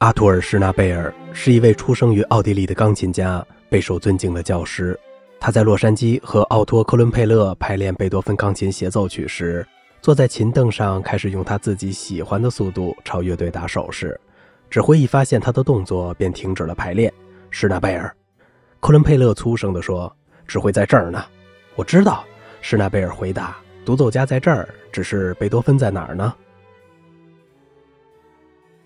阿图尔·施纳贝尔是一位出生于奥地利的钢琴家，备受尊敬的教师。他在洛杉矶和奥托·克伦佩勒排练贝多芬钢琴协奏曲时，坐在琴凳上，开始用他自己喜欢的速度朝乐队打手势。指挥一发现他的动作，便停止了排练。施纳贝尔，克伦佩勒粗声地说：“指挥在这儿呢。”我知道，施纳贝尔回答：“独奏家在这儿，只是贝多芬在哪儿呢？”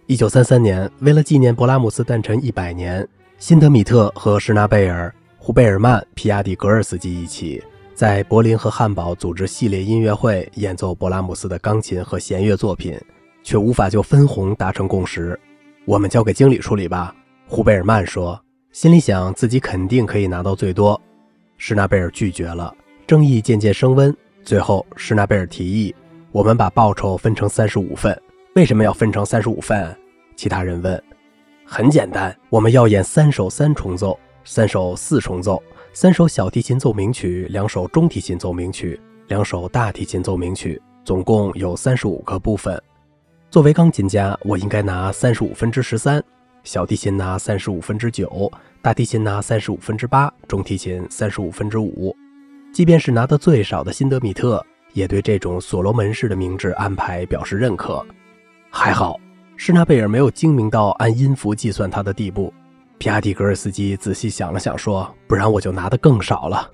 一九三三年，为了纪念勃拉姆斯诞辰一百年，辛德米特和施纳贝尔、胡贝尔曼、皮亚蒂格尔斯基一起在柏林和汉堡组织系列音乐会，演奏勃拉姆斯的钢琴和弦乐作品，却无法就分红达成共识。我们交给经理处理吧，胡贝尔曼说，心里想自己肯定可以拿到最多。施纳贝尔拒绝了，争议渐渐升温。最后，施纳贝尔提议，我们把报酬分成三十五份。为什么要分成三十五份？其他人问。很简单，我们要演三首三重奏，三首四重奏，三首小提琴奏鸣曲，两首中提琴奏鸣曲，两首大提琴奏鸣曲，总共有三十五个部分。作为钢琴家，我应该拿三十五分之十三，小提琴拿三十五分之九，大提琴拿三十五分之八，中提琴三十五分之五。即便是拿得最少的辛德米特，也对这种所罗门式的明智安排表示认可。还好，施纳贝尔没有精明到按音符计算他的地步。皮亚蒂格尔斯基仔细想了想，说：“不然我就拿的更少了。”